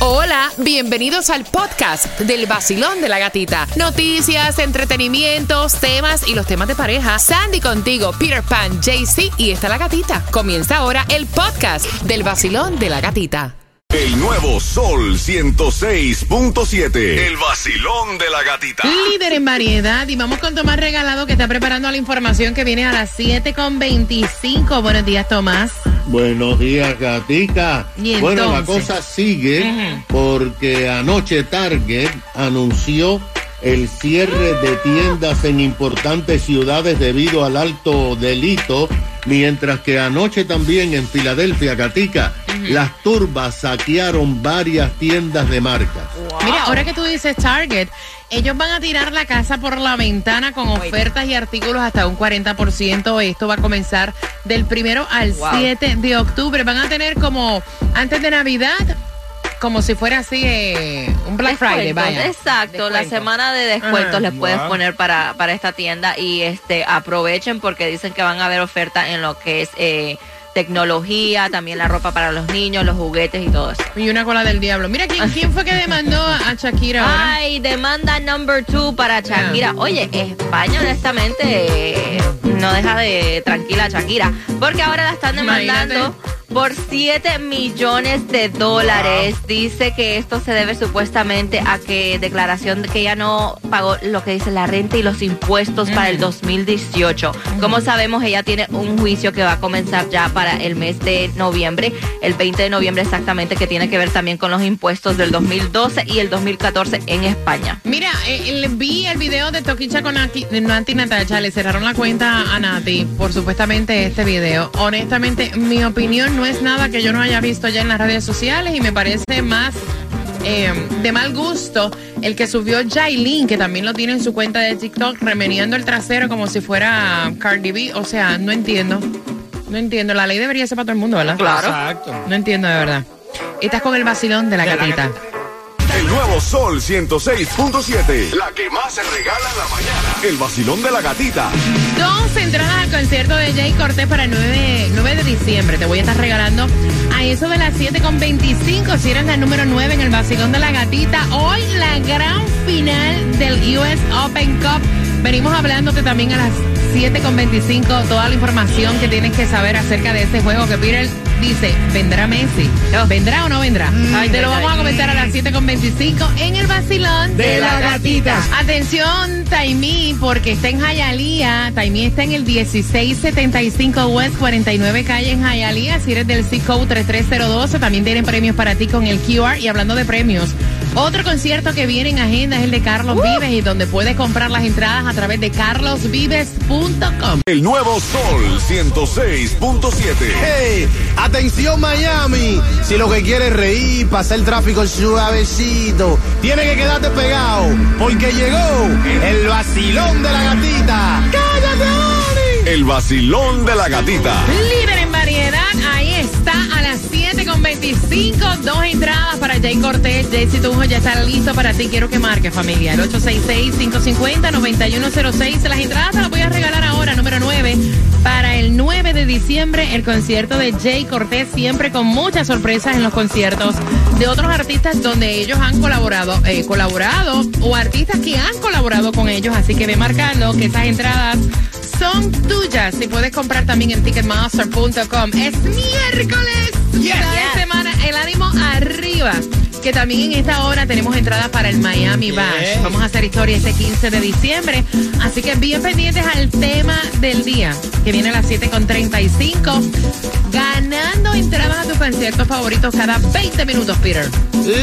Hola, bienvenidos al podcast del vacilón de la gatita. Noticias, entretenimientos, temas y los temas de pareja. Sandy contigo, Peter Pan, JC y está la gatita. Comienza ahora el podcast del vacilón de la gatita. El nuevo Sol 106.7. El vacilón de la gatita. Líder en variedad y vamos con Tomás Regalado que está preparando la información que viene a las 7.25. Buenos días, Tomás. Buenos días, gatica. ¿Y Bueno, la cosa sigue porque anoche Target anunció el cierre de tiendas en importantes ciudades debido al alto delito, mientras que anoche también en Filadelfia, Gatica, las turbas saquearon varias tiendas de marcas. Mira, ahora que tú dices Target, ellos van a tirar la casa por la ventana con ofertas y artículos hasta un 40%. Esto va a comenzar del primero al 7 de octubre. Van a tener como antes de Navidad, como si fuera así eh, un Black Friday, vaya. Exacto, la semana de descuentos Ajá. les puedes Wow. poner para, para esta tienda y este aprovechen porque dicen que van a haber ofertas en lo que es eh, tecnología, también la ropa para los niños, los juguetes y todo eso. Y una cola del diablo. Mira, ¿quién, quién fue que demandó a Shakira ahora? Ay, demanda number two para Shakira. Oye, España honestamente no deja de tranquila a Shakira, porque ahora la están demandando Imagínate. Por 7 millones de dólares. Dice que esto se debe supuestamente a que declaración de que ella no pagó lo que dice la renta y los impuestos para el 2018. Como sabemos, ella tiene un juicio que va a comenzar ya para el mes de noviembre, el 20 de noviembre exactamente, que tiene que ver también con los impuestos del 2012 y el 2014 en España. Mira, eh, vi el video de Toquicha con Nati, Nati Natacha, le cerraron la cuenta a Nati por supuestamente este video. Honestamente, mi opinión no es nada que yo no haya visto ya en las redes sociales y me parece más eh, de mal gusto el que subió Jailin, que también lo tiene en su cuenta de TikTok, remeniendo el trasero como si fuera Cardi B. O sea, no entiendo. No entiendo. La ley debería ser para todo el mundo, ¿verdad? Claro. Exacto. No entiendo de verdad. Estás con el vacilón de la De la gatita. Nuevo Sol 106.7. La que más se regala en la mañana. El vacilón de la gatita. Dos entradas al concierto de Jay Cortés para el 9, 9 de diciembre. Te voy a estar regalando a eso de las 7.25. Si eres la número 9 en el vacilón de la gatita. Hoy la gran final del US Open Cup. Venimos hablándote también a las 7.25 toda la información que tienes que saber acerca de este juego que Peter dice, ¿vendrá Messi? ¿Vendrá o no vendrá? Ay, te lo vamos a comentar a las 7.25 en el vacilón De la gatita. Atención, Taimí, porque está en Jayalía. Taimí está en el 1675 West 49 Calle en Jayalía. Si eres del C-Code 33012, también tienen premios para ti con el QR. Y hablando de premios, otro concierto que viene en agenda es el de Carlos Vives y donde puedes comprar las entradas a través de carlosvives.com. El nuevo Sol 106.7. Hey, atención Miami. Si lo que quieres es reír, pasar el tráfico suavecito, tiene que quedarte pegado, porque llegó el vacilón de la gatita. ¡Cállate, Oli! El vacilón de la gatita. Líder en variedad, ahí está las 7.25, dos entradas para Jay Cortés. Jaycee Tunjo ya está listo para ti. Quiero que marque, familia. El 866-550-9106. Las entradas te las voy a regalar ahora, número 9. Para el 9 de diciembre, el concierto de Jay Cortés, siempre con muchas sorpresas en los conciertos de otros artistas donde ellos han colaborado, eh, colaborado o artistas que han colaborado con ellos. Así que ve marcando que esas entradas son tuyas. Y puedes comprar también en ticketmaster.com. Es miércoles. Yes. Semana el ánimo arriba. Que también en esta hora tenemos entradas para el Miami Bash. Yes. Vamos a hacer historia este 15 de diciembre. Así que bien pendientes al tema del día, que viene a las 7.35. Ganando entradas a tus conciertos favoritos cada 20 minutos, Peter.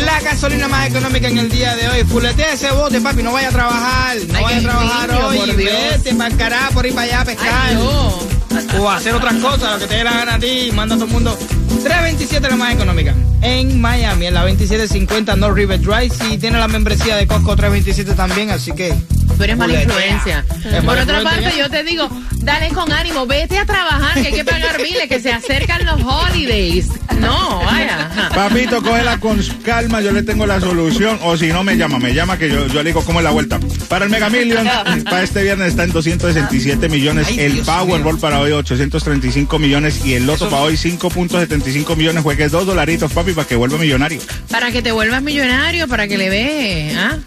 La gasolina más económica en el día de hoy. Fuletea ese bote, papi. No vaya a trabajar. No Ay, vaya a trabajar niño, hoy. Vete para por ir para allá a pescar. Ay, no. O hacer otras cosas, lo que te dé la a ti. Manda a todo el mundo. 327 la más económica. En Miami, en la 2750 North River Drive. Si tiene la membresía de Costco 327 también. Así que Tú eres mala influencia. Es Por mala otra influencia. parte, yo te digo, dale con ánimo, vete a trabajar, que hay que pagar biles, que se acercan los holidays. No, vaya. Papito, cógela con calma, yo le tengo la solución. O si no, me llama, me llama que yo, yo le digo cómo es la vuelta. Para el Mega Million, para este viernes está en 267 millones. Ay, el Dios Powerball para hoy 835 millones. Y el Loto para hoy 5.75 millones. Juegue dos dolaritos, papi, para que vuelva millonario. Para que te vuelvas millonario, para que le veas ¿ah?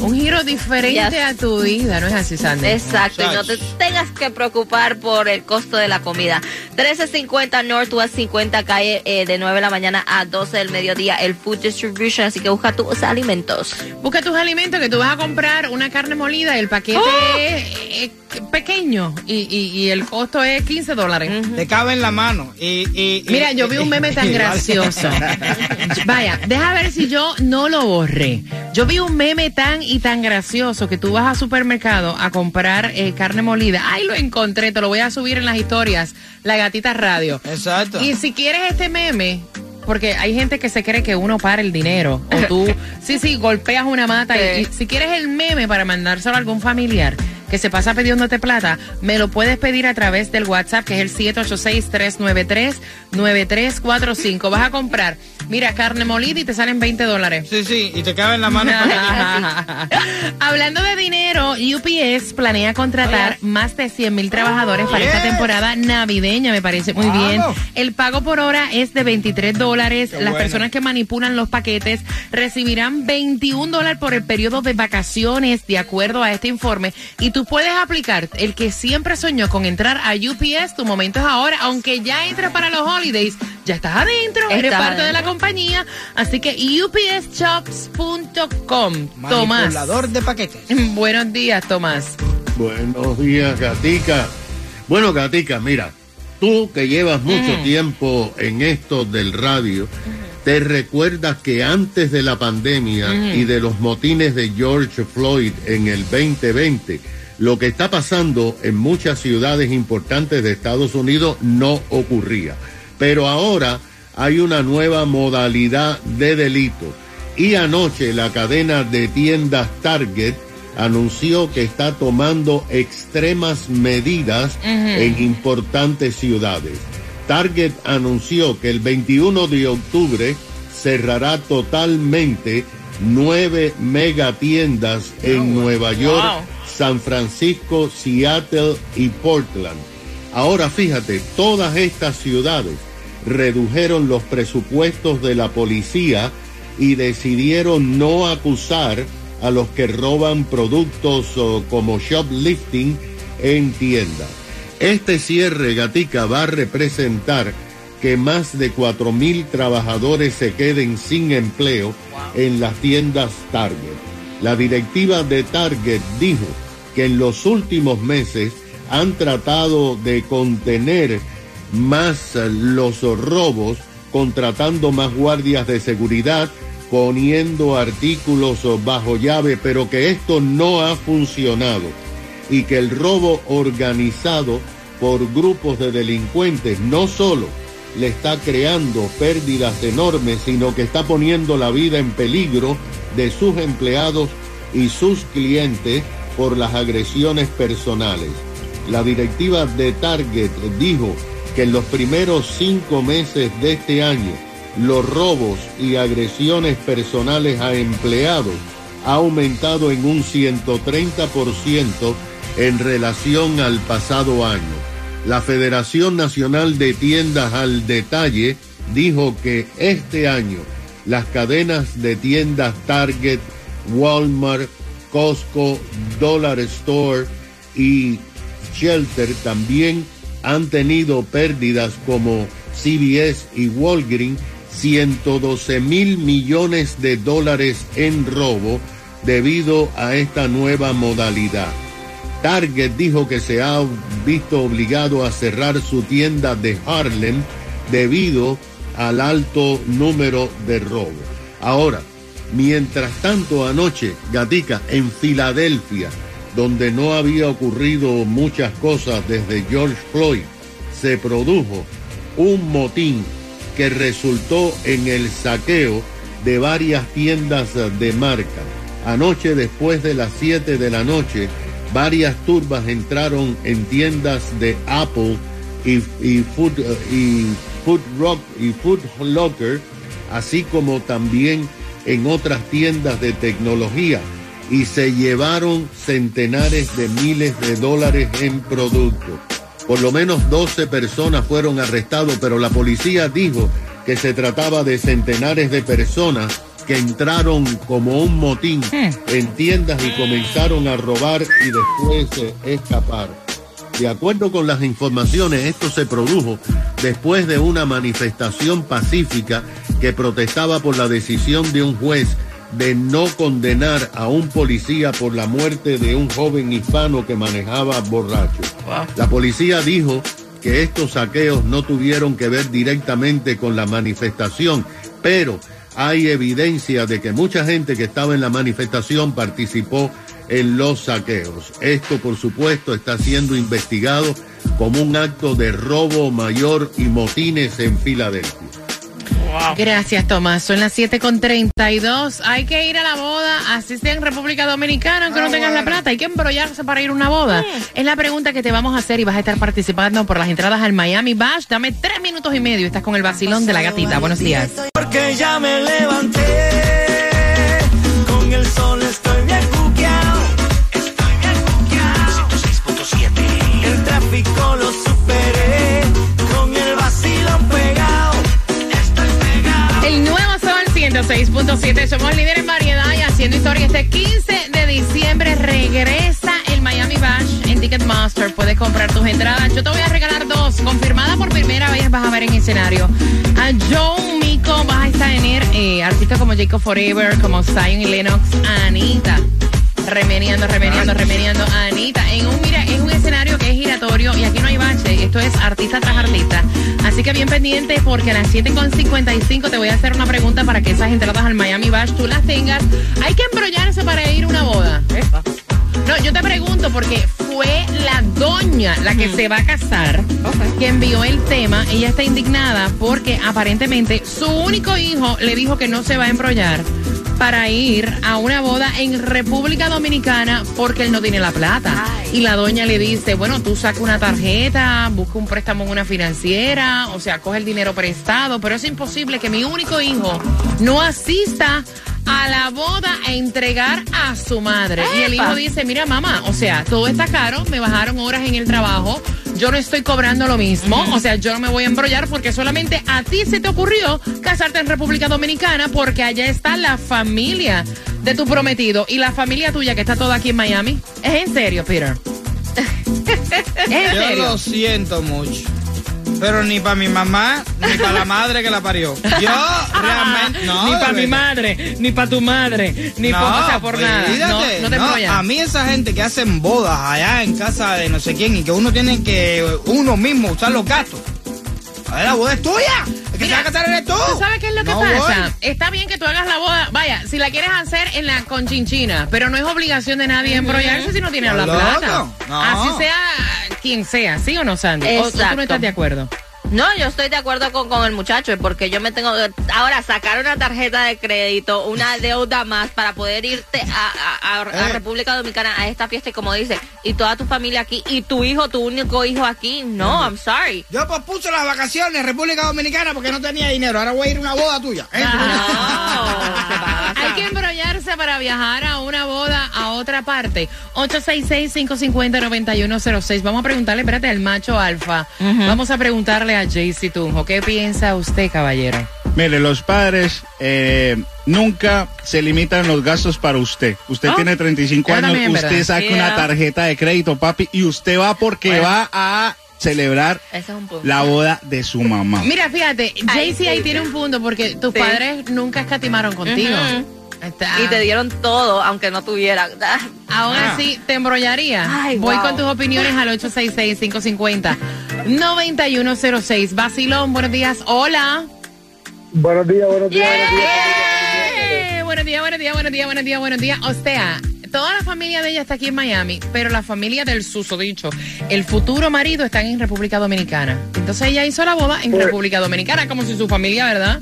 Un giro diferente Yes. a tu vida, ¿no es así, Sandy? Exacto, y no te tengas que preocupar por el costo de la comida. 1350 Northwest 50 calle eh, de 9 de la mañana a 12 del mediodía el Food Distribution, así que busca tus alimentos. Busca tus alimentos que tú vas a comprar una carne molida, el paquete ¡Oh! es, es pequeño y, y- y el costo es 15 dólares. Te cabe en la mano. Y, y- y- Mira, yo vi un meme tan y- gracioso. Vaya, deja ver si yo no lo borré. Yo vi un meme tan y tan gracioso que tú vas al supermercado a comprar eh, carne molida. Ay, lo encontré, te lo voy a subir en las historias. La gatita radio. Exacto. Y si quieres este meme, porque hay gente que se cree que uno para el dinero, o tú, sí, sí, golpeas una mata, y, y si quieres el meme para mandárselo a algún familiar que se pasa pidiéndote plata, me lo puedes pedir a través del WhatsApp, que es el 786-393-9345. Vas a comprar, mira, carne molida y te salen 20 dólares. Sí, sí, y te cabe en la mano. Hablando de dinero, UPS planea contratar más de 100 mil trabajadores para esta temporada navideña, me parece muy Wow. bien. El pago por hora es de 23 dólares. Las bueno. personas que manipulan los paquetes recibirán 21 dólares por el periodo de vacaciones, de acuerdo a este informe. Y tú puedes aplicar el que siempre soñó con entrar a UPS. Tu momento es ahora, aunque ya entres para los holidays, ya estás adentro, eres Estás parte de la compañía. Así que upsjobs.com. Tomás. Manipulador de paquetes. Buenos días, Tomás. Buenos días, Gatica. Bueno, Gatica, mira, tú que llevas mucho tiempo en esto del radio, te recuerdas que antes de la pandemia y de los motines de George Floyd en el 2020, lo que está pasando en muchas ciudades importantes de Estados Unidos no ocurría. Pero ahora hay una nueva modalidad de delito. Y anoche la cadena de tiendas Target anunció que está tomando extremas medidas en importantes ciudades. Target anunció que el 21 de octubre cerrará totalmente nueve megatiendas en Nueva York, Wow. San Francisco, Seattle y Portland. Ahora fíjate, todas estas ciudades redujeron los presupuestos de la policía y decidieron no acusar a los que roban productos como shoplifting en tiendas. Este cierre, Gatica, va a representar que más de 4 mil trabajadores se queden sin empleo en las tiendas Target. La directiva de Target dijo que en los últimos meses han tratado de contener más los robos, contratando más guardias de seguridad, poniendo artículos bajo llave, pero que esto no ha funcionado y que el robo organizado por grupos de delincuentes no solo le está creando pérdidas enormes, sino que está poniendo la vida en peligro de sus empleados y sus clientes por las agresiones personales. La directiva de Target dijo que en los primeros cinco meses de este año los robos y agresiones personales a empleados ha aumentado en un 130% en relación al pasado año. La Federación Nacional de Tiendas al Detalle dijo que este año las cadenas de tiendas Target, Walmart, Costco, Dollar Store y Shelter también han tenido pérdidas como CBS y Walgreens 112 mil millones de dólares en robo debido a esta nueva modalidad. Target dijo que se ha visto obligado a cerrar su tienda de Harlem debido al alto número de robo. Ahora, mientras tanto anoche, Gatica, en Filadelfia, donde no había ocurrido muchas cosas desde George Floyd, se produjo un motín que resultó en el saqueo de varias tiendas de marca. Anoche, después de las 7 de la noche, varias turbas entraron en tiendas de Apple y, y y Food Rock y Food Locker, así como también en otras tiendas de tecnología y se llevaron centenares de miles de dólares en productos. Por lo menos 12 personas fueron arrestados, pero la policía dijo que se trataba de centenares de personas que entraron como un motín en tiendas y comenzaron a robar y después eh, escapar. De acuerdo con las informaciones, esto se produjo después de una manifestación pacífica que protestaba por la decisión de un juez de no condenar a un policía por la muerte de un joven hispano que manejaba borracho. La policía dijo que estos saqueos no tuvieron que ver directamente con la manifestación, pero hay evidencia de que mucha gente que estaba en la manifestación participó en los saqueos. Esto, por supuesto, está siendo investigado como un acto de robo mayor y motines en Filadelfia. Gracias, Tomás. Son las 7 con 32. Hay que ir a la boda, así sea en República Dominicana, aunque no tengas la plata. Hay que embrollarse para ir a una boda. Es la pregunta que te vamos a hacer y vas a estar participando por las entradas al Miami Bash. Dame tres minutos y medio. Estás con el vacilón de la gatita. Buenos días. Porque ya me levanté. 106.7. Somos líderes en variedad y haciendo historia. Este 15 de diciembre regresa el Miami Bash en Ticketmaster. Puedes comprar tus entradas. Yo te voy a regalar dos. Confirmada por primera vez vas a ver en escenario. A Joe Mico vas a estar en eh, artistas como Jacob Forever, como Zion y Lennox, Anita. Remeniando, remeniando, remeniando. Anita, en un, mira, que es giratorio y aquí no hay bache. Esto es artista tras artista. Así que bien pendiente porque a las 7.55 te voy a hacer una pregunta para que esas entradas al Miami Bash tú las tengas. Hay que embrollarse para ir a una boda. No, yo te pregunto porque fue la doña la que se va a casar que envió el tema. Ella está indignada porque aparentemente su único hijo le dijo que no se va a embrollar para ir a una boda en República Dominicana porque él no tiene la plata. Ay. Y la doña le dice, bueno, tú saca una tarjeta, busca un préstamo en una financiera, o sea, coge el dinero prestado, pero es imposible que mi único hijo no asista a la boda a entregar a su madre. Y el hijo dice, mira mamá, o sea, todo está caro, me bajaron horas en el trabajo, yo no estoy cobrando lo mismo, o sea, yo no me voy a embrollar porque solamente a ti se te ocurrió casarte en República Dominicana porque allá está la familia de tu prometido y la familia tuya que está toda aquí en Miami. ¿Es en serio, Peter? ¿Es en Yo serio? lo siento mucho. Pero ni para mi mamá, ni para la madre que la parió. Yo realmente. No, ni para mi madre, ni para tu madre, ni por, o sea, por nada. No, no te no, a mí esa gente que hacen bodas allá en casa de no sé quién y que uno tiene que uno mismo usar los gastos. A ver, la boda es tuya. El que se va a casar eres tú. ¿Tú sabes qué es lo que No pasa? voy. Está bien que tú hagas la boda, vaya, si la quieres hacer en la conchinchina, pero no es obligación de nadie embrollarse si no tiene la Loco, plata. no. Así sea quien sea, ¿sí o no, Sandy? ¿O- ¿O tú no Exacto. estás de acuerdo? No, yo estoy de acuerdo con, con el muchacho, porque yo me tengo que ahora sacar una tarjeta de crédito, una deuda más para poder irte a, a- a- a Eh. República Dominicana a esta fiesta y como dice, y toda tu familia aquí, y tu hijo, tu único hijo aquí. No, I'm sorry. Yo pospuse las vacaciones en República Dominicana porque no tenía dinero. Ahora voy a ir a una boda tuya. ¿eh? No, ¿qué pasa? Hay que embrollarse para viajar a una boda a otra parte. 866-550-9106. Vamos a preguntarle, espérate, al macho alfa. Vamos a preguntarle a Jaycee Tunjo. ¿Qué piensa usted, caballero? Mire, los padres eh, nunca se limitan los gastos para usted. Usted Oh, tiene 35 eso años, también usted verdad. saca Yeah. una tarjeta de crédito, papi, y usted va porque Bueno. va a celebrar Ese es un punto. la boda de su mamá. Mira, fíjate, Ay, Jaycee ahí tiene un punto porque tus Sí. padres nunca escatimaron contigo. Está- Y te dieron todo, aunque no tuvieran. Aún Ah. así, te embrollaría. Ay, Voy wow. con tus opiniones al 866-550-9106. Basilón, buenos días. Hola. Buenos días, buenos días, buenos días. Eh, Buenos días, buenos días, buenos días, buenos días, buenos días. O sea, toda la familia de ella está aquí en Miami, pero la familia del susodicho, el futuro marido, están en República Dominicana. Entonces ella hizo la boda en Pues- República Dominicana, como si su familia, ¿verdad?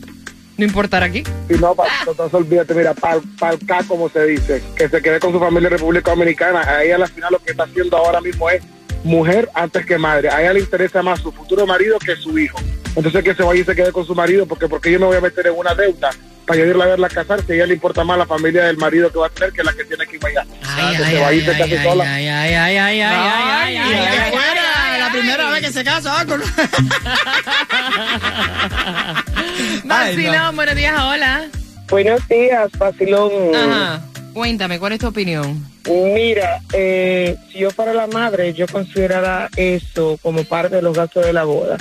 No importará aquí. Y no, pa, entonces olvídate, mira, para el K, como se dice, que se quede con su familia en República Dominicana. A ella, al final, lo que está haciendo ahora mismo es mujer antes que madre. A ella le interesa más su futuro marido que su hijo. Entonces, que se vaya y se quede con su marido, porque porque yo me voy a meter en una deuda para yo irla a verla casar, si a ella le importa más la familia del marido que va a tener que la que tiene que ir allá. Ay, que ay, se vaya y ay, se ay, case ay, sola. ay, ay, ay, ay, ay, ay, ay, y ay, de ay, fuera, ay, la ay, primera ay. vez que se casa, con... Vacilón, buenos días, hola. Buenos días, Facilón. Ajá. Cuéntame, ¿cuál es tu opinión? Mira, eh, si yo fuera la madre, yo considerara eso como parte de los gastos de la boda.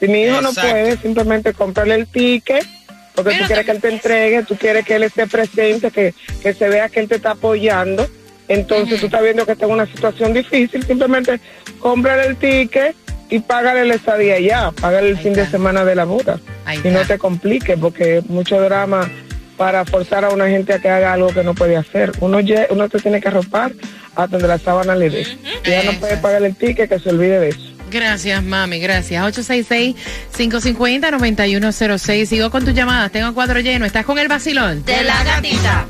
Si mi hijo no puede, simplemente comprarle el ticket, porque Pero tú quieres que él te entregue, tú quieres que él esté presente, que, que se vea que él te está apoyando. Entonces tú estás viendo que está en una situación difícil, simplemente cómprale el ticket y págale la estadía ya, págale el Ahí fin de semana de la boda. Ahí y no te compliques, porque es mucho drama para forzar a una gente a que haga algo que no puede hacer. Uno, lle- uno te tiene que arropar hasta donde la sábana le dé. Si ya no puede pagar el ticket, que se olvide de eso. Gracias, mami, gracias. 866-550-9106. Sigo con tus llamadas. Tengo cuatro llenos. ¿Estás con el vacilón? De la gatita.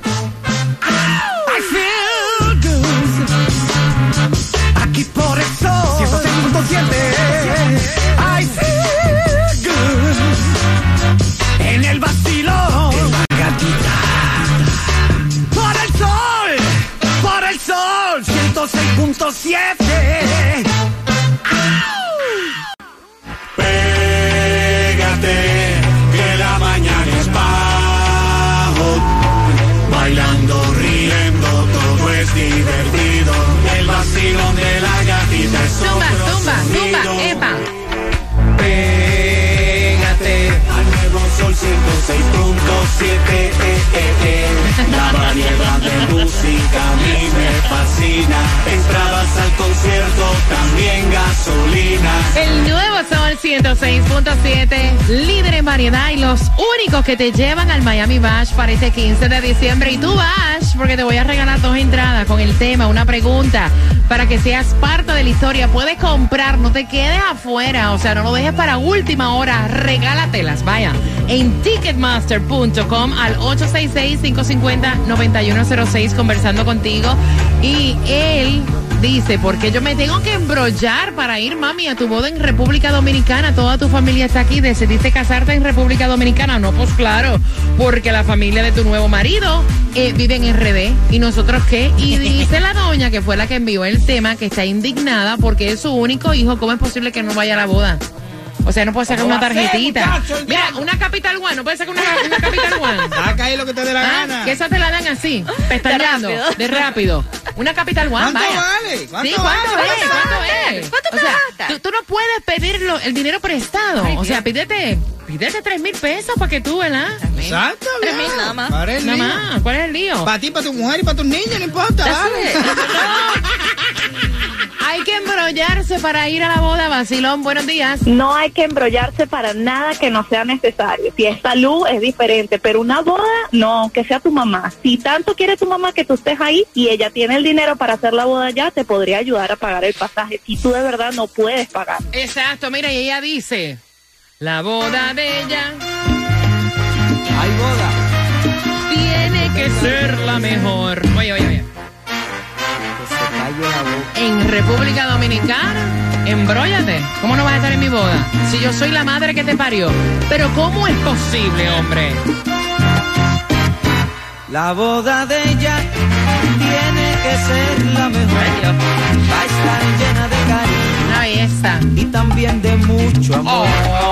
106.7 Pégate Que la mañana es bajo Bailando, riendo, todo es divertido. El vacilón de la gatita es Zumba, otro zumba, zumba, epa. Pégate al nuevo sol 106.7. eh, eh, eh. La variedad de música fascina. Entradas al concierto, también gasolina. El nuevo Sol 106.7, líder en variedad y los únicos que te llevan al Miami Bash para este 15 de diciembre. Y tú vas, porque te voy a regalar dos entradas con el tema, una pregunta, para que seas parte de la historia. Puedes comprar, no te quedes afuera, o sea, no lo dejes para última hora, regálatelas, vaya, en ticketmaster.com al 866-550-9106 conversando contigo. Y él dice, porque yo me tengo que embrollar para ir, mami, a tu boda en República Dominicana. Toda tu familia está aquí. ¿Decidiste casarte en República Dominicana? No, pues claro, porque la familia de tu nuevo marido eh, vive en RD. ¿Y nosotros qué? Y dice la doña, que fue la que envió el tema, que está indignada porque es su único hijo. ¿Cómo es posible que no vaya a la boda? O sea, no puede sacar ¿Cómo una tarjetita. Mira, una Capital One, no puede sacar una, una Capital One. Saca ahí lo que te dé la Ah, gana. que esa te la dan así, pestañando, De rápido. de rápido. Una Capital One, ¿Cuánto vaya. vale? ¿Cuánto sí, ¿cuánto vale? es? ¿Cuánto es? ¿Cuánto o sea, tú, tú no puedes pedirlo, el dinero prestado. Ay, o sea, pídete, pídete tres mil pesos para que tú, ¿verdad? Exacto, Tres viejo. mil nada más. Nada lío. más, ¿cuál es el lío? Para ti, para tu mujer y para tus niños, no importa, vale. Hay que embrollarse para ir a la boda, Basilón. Buenos días. No hay que embrollarse para nada que no sea necesario. Si es salud es diferente, pero una boda no, que sea tu mamá. Si tanto quiere tu mamá que tú estés ahí y ella tiene el dinero para hacer la boda ya, te podría ayudar a pagar el pasaje. Si tú de verdad no puedes pagar. Exacto, mira, y ella dice, la boda de ella Hay boda. tiene que ser la mejor. Oye, oye, oye. Que se calle la boca. en República Dominicana, embróllate. ¿Cómo no vas a estar en mi boda? Si yo soy la madre que te parió. Pero ¿cómo es posible, hombre? La boda de ella tiene que ser la mejor. Va a estar llena de cariño Una belleza. y también de mucho amor. Oh.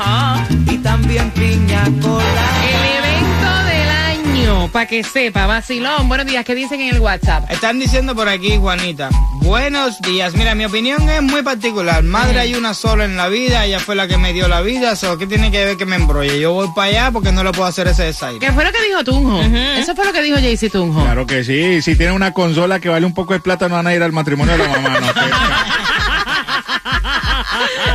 Ajá. y también piña colada. El evento del año, para que sepa, vacilón. Buenos días, ¿qué dicen en el WhatsApp? Están diciendo por aquí, Juanita. Buenos días. Mira, mi opinión es muy particular. Madre hay una sola en la vida, ella fue la que me dio la vida. So, ¿Qué tiene que ver que me embrolle? Yo voy para allá porque no le puedo hacer ese desaire. ¿Qué fue lo que dijo Tunjo? Eso fue lo que dijo Jaycee Tunjo. Claro que sí. Si tienen una consola que vale un poco de plata, no van a ir al matrimonio de la mamá. No,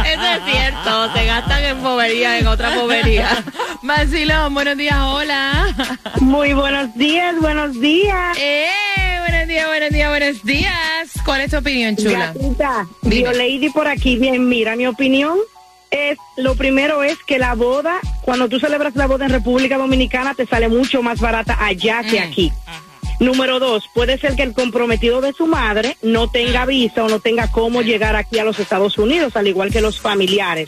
Eso es cierto, se gastan en bobería, en otra bobería. Vacilón, buenos días, hola. Muy buenos días, buenos días. Eh, buenos días, buenos días, buenos días. ¿Cuál es tu opinión, chula? Gatita, Dime. Lady por aquí. Bien, mira, mi opinión es, lo primero es que la boda, cuando tú celebras la boda en República Dominicana, te sale mucho más barata allá que Mm. aquí. Número dos, puede ser que el comprometido de su madre no tenga visa o no tenga cómo llegar aquí a los Estados Unidos, al igual que los familiares.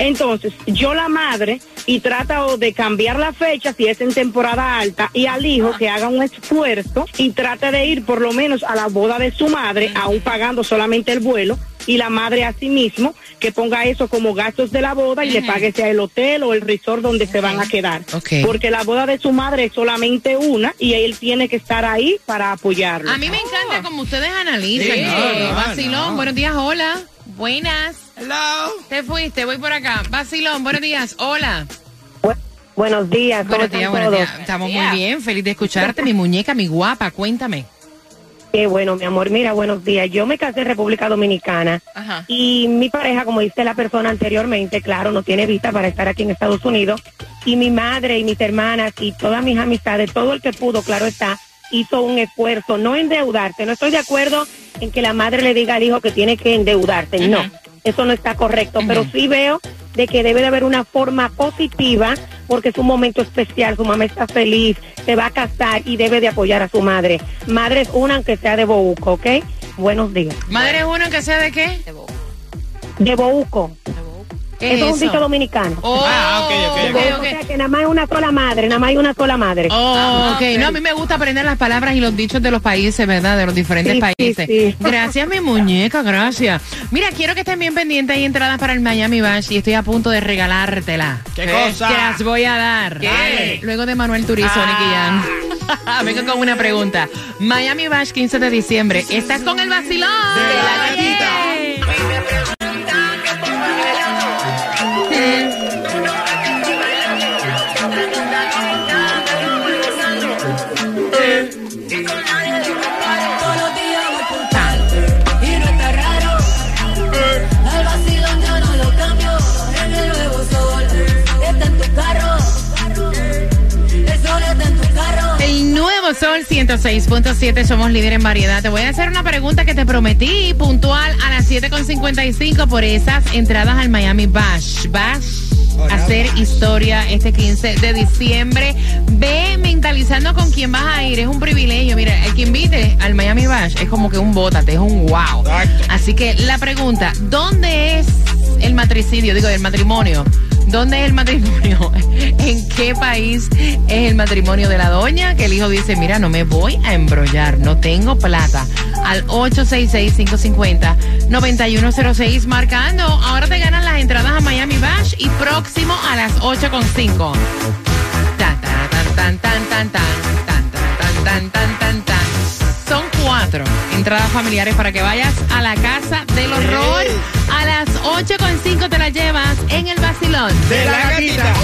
Entonces, yo la madre y trata de cambiar la fecha si es en temporada alta y al hijo que haga un esfuerzo y trate de ir por lo menos a la boda de su madre, aún pagando solamente el vuelo y la madre a sí mismo que ponga eso como gastos de la boda y le pague sea el hotel o el resort donde se van a quedar. Porque la boda de su madre es solamente una y él tiene que estar ahí para apoyarlo. A mí me encanta como ustedes analizan. Sí, no, Vacilón, no. buenos días, hola. Buenas. Hello. Te fuiste, voy por acá. Vacilón, buenos días, hola. buenos días, ¿cómo Buenos días, están buenos todos? días. Estamos muy bien, feliz de escucharte, mi muñeca, mi guapa, cuéntame. Qué bueno, mi amor. Mira, buenos días. Yo me casé en República Dominicana Ajá. y mi pareja, como dice la persona anteriormente, claro, no tiene visa para estar aquí en Estados Unidos. Y mi madre y mis hermanas y todas mis amistades, todo el que pudo, claro está, hizo un esfuerzo, no endeudarse. No estoy de acuerdo en que la madre le diga al hijo que tiene que endeudarse. No, eso no está correcto. Pero sí veo de que debe de haber una forma positiva porque es un momento especial, su mamá está feliz, se va a casar y debe de apoyar a su madre. Madre es una aunque sea de Bouco, ¿ok? Buenos días. Madre es uno que sea de qué? De Bouco. ¿Qué Eso es un dicho dominicano. Oh, Ah, ok, ok, ok, ok. O sea que nada más hay una sola madre, nada más hay una sola madre. Oh, ok. No, a mí me gusta aprender las palabras y los dichos de los países, ¿verdad? De los diferentes Sí, sí, países. sí. Gracias, mi muñeca, gracias. Mira, quiero que estén bien pendientes. Hay entradas para el Miami Bash y estoy a punto de regalártela. ¿Qué cosa? Te las voy a dar. ¿Qué? Luego de Manuel Turizo, Ah. Nicky. Vengo con una pregunta. Miami Bash, 15 de diciembre. ¿Estás con el vacilón? De la gatita. 106.7, somos líder en variedad. Te voy a hacer una pregunta que te prometí puntual a las 7.55 por esas entradas al Miami Bash. Bash. Hacer historia este 15 de diciembre. Ve mentalizando con quién vas a ir. Es un privilegio. Mira, el que invite al Miami Bash es como que un bótate, es un wow. Así que la pregunta, ¿dónde es el matricidio? Digo, el matrimonio. ¿Dónde es el matrimonio? ¿En qué país es el matrimonio de la doña? Que el hijo dice, mira, no me voy a embrollar, no tengo plata. Al 866-550-9106 marcando. Ahora te ganan las entradas a Miami Bash y próximo a las 8.5. Tan, tan. Entradas familiares para que vayas a la casa del horror. A las 8.5 te la llevas en el vacilón. De la gatita.